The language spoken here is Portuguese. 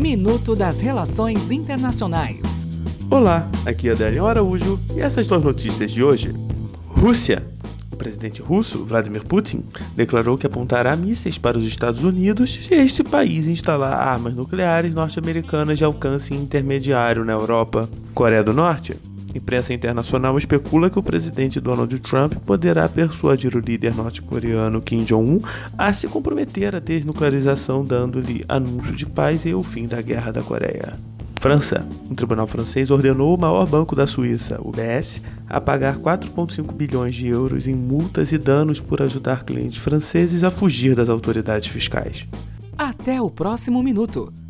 Minuto das Relações Internacionais. Olá, aqui é Adélio Araújo e essas são as notícias de hoje. Rússia. O presidente russo, Vladimir Putin, declarou que apontará mísseis para os Estados Unidos se este país instalar armas nucleares norte-americanas de alcance intermediário na Europa. Coreia do Norte Imprensa internacional especula que o presidente Donald Trump poderá persuadir o líder norte-coreano Kim Jong-un a se comprometer à desnuclearização, dando-lhe anúncio de paz e o fim da Guerra da Coreia. França. Um tribunal francês ordenou o maior banco da Suíça, o BS, a pagar 4,5 bilhões de euros em multas e danos por ajudar clientes franceses a fugir das autoridades fiscais. Até o próximo minuto.